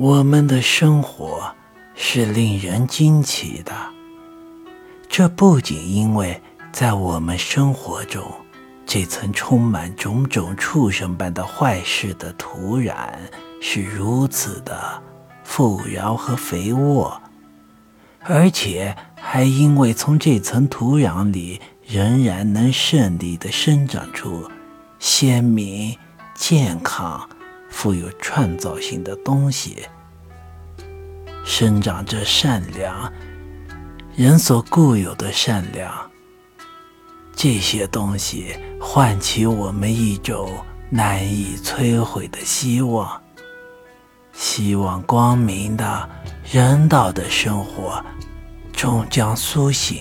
我们的生活是令人惊奇的。这不仅因为在我们生活中，这层充满种种畜生般的坏事的土壤是如此的富饶和肥沃，而且还因为从这层土壤里仍然能顺利地生长出鲜明、健康。富有创造性的东西，生长着善良，人所固有的善良。这些东西唤起我们一种难以摧毁的希望，希望光明的人道的生活终将苏醒。